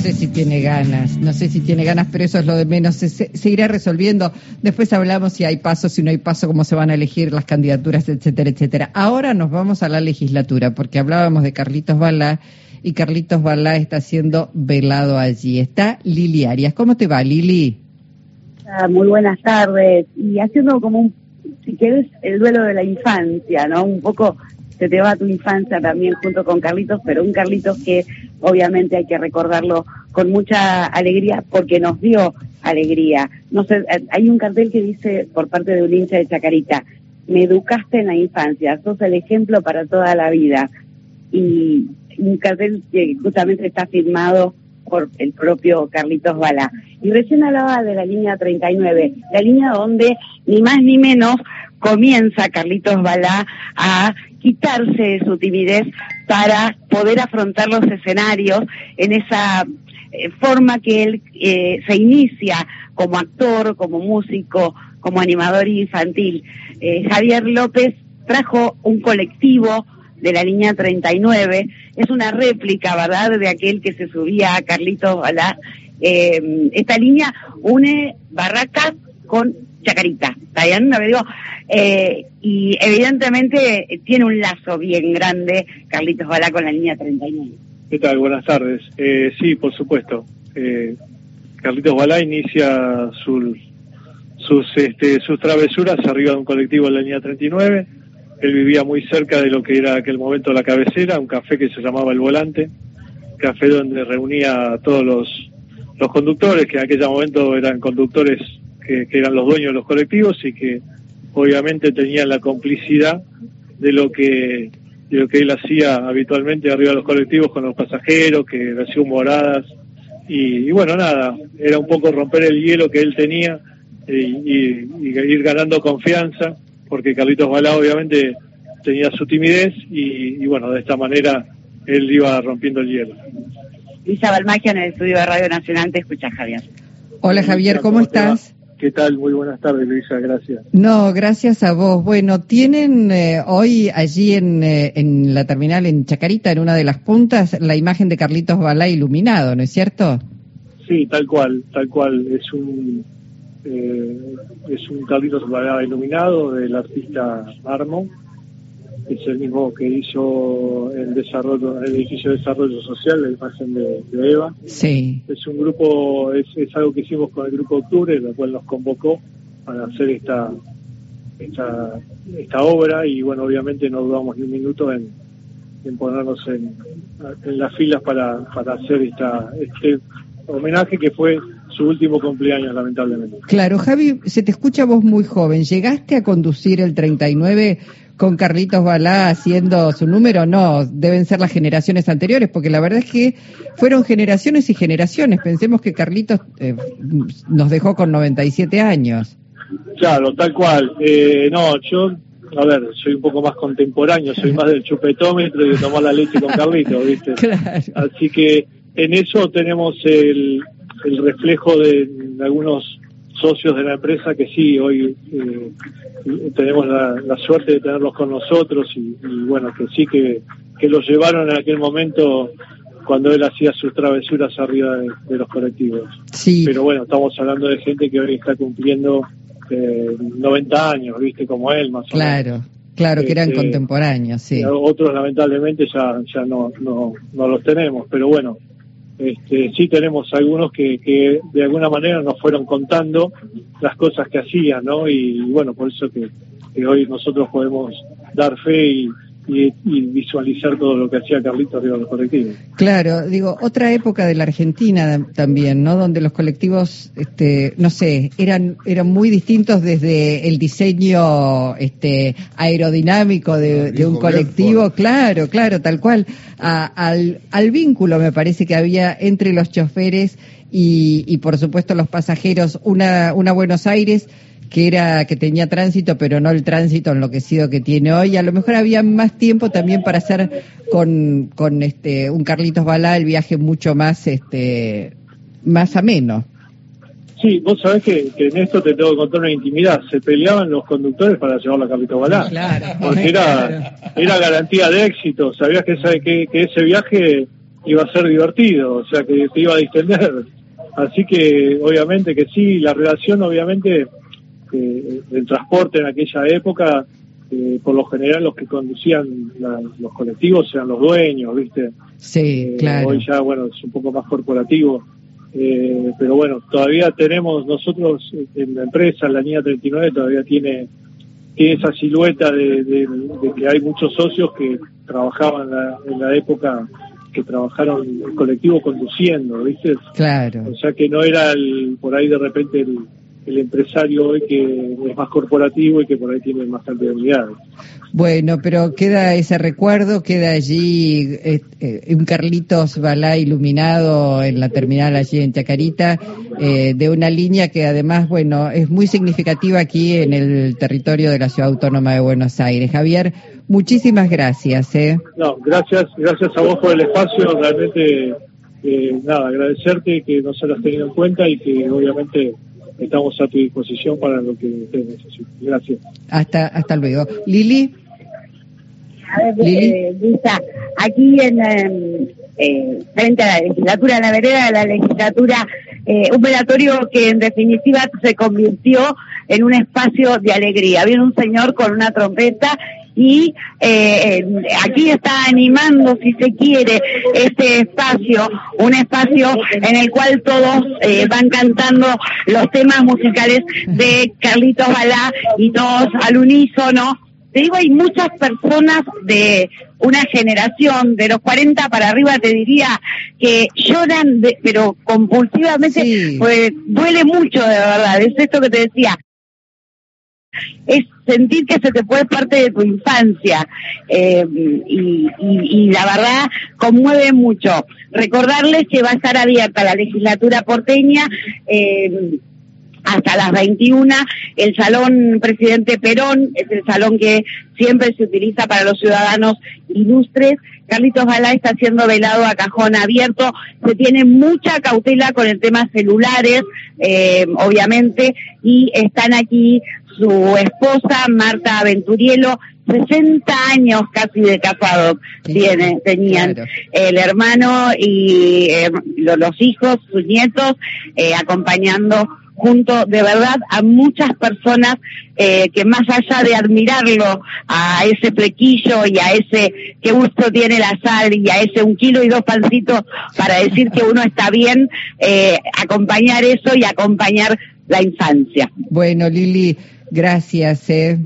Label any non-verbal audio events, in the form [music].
sé si tiene ganas, no sé si tiene ganas, pero eso es lo de menos. Se, irá resolviendo. Después hablamos si hay paso, si no hay paso, cómo se van a elegir las candidaturas, etcétera, etcétera. Ahora nos vamos a la legislatura, porque hablábamos de Carlitos Balá y Carlitos Balá está siendo velado allí. Está Lili Arias. ¿Cómo te va, Lili? Ah, muy buenas tardes. Y haciendo como un, si quieres, el duelo de la infancia, ¿no? Un poco se te va tu infancia también junto con Carlitos, pero un Carlitos que obviamente hay que recordarlo con mucha alegría porque nos dio alegría. No sé, hay un cartel que dice por parte de un hincha de Chacarita, me educaste en la infancia, sos el ejemplo para toda la vida. Y un cartel que justamente está firmado por el propio Carlitos Bala. Y recién hablaba de la línea 39, la línea donde ni más ni menos comienza Carlitos Balá a quitarse su timidez para poder afrontar los escenarios en esa eh, forma que él eh, se inicia como actor, como músico, como animador infantil. Eh, Javier López trajo un colectivo de la línea 39, es una réplica, ¿verdad?, de aquel que se subía a Carlitos Balá. esta línea une Barracas con Chacarita, ¿está bien? digo, eh, y evidentemente tiene un lazo bien grande Carlitos Balá con la línea 39. ¿Qué tal? Buenas tardes. Eh, sí, por supuesto. Eh, Carlitos Balá inicia sus, sus, este, sus travesuras arriba de un colectivo en la línea 39. Él vivía muy cerca de lo que era aquel momento la cabecera, un café que se llamaba El Volante, café donde reunía a todos los, los conductores, que en aquel momento eran conductores que, eran los dueños de los colectivos y que obviamente tenían la complicidad de lo que de lo que él hacía habitualmente arriba de los colectivos con los pasajeros, que hacía humoradas y, bueno, nada, era un poco romper el hielo que él tenía y, ir ganando confianza, porque Carlitos Balá obviamente tenía su timidez y, bueno, de esta manera él iba rompiendo el hielo. Lisa Balmagia en el estudio de Radio Nacional, te escucha Javier. Hola Javier, ¿cómo estás? ¿Qué tal? Muy buenas tardes, Luisa, gracias. No, gracias a vos. Bueno, tienen eh, hoy allí en, eh, en la terminal en Chacarita, en una de las puntas, la imagen de Carlitos Balá iluminado, ¿no es cierto? Sí, tal cual, tal cual. Es un, eh, es un Carlitos Balá iluminado del artista Armo es el mismo que hizo el desarrollo, el edificio de desarrollo social, la imagen de, Eva. Sí. Es un grupo, es, algo que hicimos con el grupo Octubre, el cual nos convocó para hacer esta, esta, esta obra y bueno, obviamente no dudamos ni un minuto en, en ponernos en, en las filas para, para hacer esta, este homenaje que fue su último cumpleaños, lamentablemente. Claro, Javi, se te escucha vos muy joven. ¿Llegaste a conducir el 39 con Carlitos Balá haciendo su número, no, deben ser las generaciones anteriores, porque la verdad es que fueron generaciones y generaciones. Pensemos que Carlitos eh, nos dejó con 97 años. Claro, tal cual. Eh, no, yo, a ver, soy un poco más contemporáneo, soy más del chupetómetro y de tomar la leche con Carlitos, ¿viste? [laughs] Así que en eso tenemos el, el reflejo de algunos socios de la empresa que sí, hoy eh, tenemos la, suerte de tenerlos con nosotros y, bueno, que sí que, que los llevaron en aquel momento cuando él hacía sus travesuras arriba de, los colectivos. Sí. Pero bueno, estamos hablando de gente que hoy está cumpliendo eh, 90 años, viste, como él más o menos. Claro. Claro, que eran este, contemporáneos, sí. Otros lamentablemente ya, ya no, no, no los tenemos, pero bueno, este, sí tenemos algunos que, que de alguna manera nos fueron contando las cosas que hacían, ¿no? Y, bueno, por eso que, hoy nosotros podemos dar fe y, y, visualizar todo lo que hacía Carlito arriba de los colectivos. Claro, digo, otra época de la Argentina también, ¿no? Donde los colectivos, este, no sé, eran, eran muy distintos desde el diseño este, aerodinámico de, un colectivo, claro, claro, tal cual, al, al vínculo me parece que había entre los choferes y, y por supuesto los pasajeros, una, una Buenos Aires que era que tenía tránsito, pero no el tránsito enloquecido que tiene hoy. A lo mejor había más tiempo también para hacer con, con este un Carlitos Balá el viaje mucho más este más ameno. Sí, vos sabés que, en esto te tengo que contar una intimidad. Se peleaban los conductores para llevar a Carlitos Balá. Claro, porque era, era garantía de éxito. Sabías que, que, que ese viaje iba a ser divertido, o sea que te iba a distender. Así que obviamente que sí, la relación obviamente eh, del transporte en aquella época, eh, por lo general los que conducían los colectivos eran los dueños, ¿viste? Sí, eh, claro. Hoy ya, bueno, es un poco más corporativo. pero bueno, todavía tenemos nosotros en la empresa, la línea 39 todavía tiene, tiene esa silueta de, que hay muchos socios que trabajaban en la época que trabajaron el colectivo conduciendo, ¿viste? Claro. O sea que no era el, por ahí de repente el, el empresario hoy que es más corporativo y que por ahí tiene más cantidad de unidades. Bueno, pero queda ese recuerdo, queda allí eh, eh, un Carlitos Balá iluminado en la terminal allí en Chacarita, eh, de una línea que además, bueno, es muy significativa aquí en el territorio de la Ciudad Autónoma de Buenos Aires. Javier, muchísimas gracias. No, gracias, gracias a vos por el espacio, realmente, nada, agradecerte que nos hayas tenido en cuenta y que obviamente estamos a tu disposición para lo que ustedes necesiten. Gracias. Hasta, hasta luego. Lili. A ver, eh, Lisa, aquí en em, eh, frente a la legislatura, en la vereda de la legislatura, eh, un velatorio que en definitiva se convirtió en un espacio de alegría. Viene un señor con una trompeta y eh, aquí está animando, si se quiere, este espacio, un espacio en el cual todos eh, van cantando los temas musicales de Carlitos Balá y todos al unísono. Te digo, hay muchas personas de una generación, de los 40 para arriba, te diría, que lloran, pero compulsivamente, pues duele mucho de verdad. Es esto que te decía, es sentir que se te puede parte de tu infancia eh, y, la verdad conmueve mucho. Recordarles que va a estar abierta la legislatura porteña. Eh, hasta las 21. El Salón Presidente Perón es el salón que siempre se utiliza para los ciudadanos ilustres. Carlitos Balá está siendo velado a cajón abierto. Se tiene mucha cautela con el tema celulares, eh, obviamente, y están aquí su esposa, Marta Aventurielo, 60 años casi de casado tiene, tenían el hermano y eh, los hijos, sus nietos, eh, acompañando junto de verdad a muchas personas eh, que más allá de admirarlo a ese flequillo y a ese que gusto tiene la sal y a ese un kilo y dos pancitos para decir que uno está bien, acompañar eso y acompañar la infancia. Bueno, Lili, Gracias. Eh.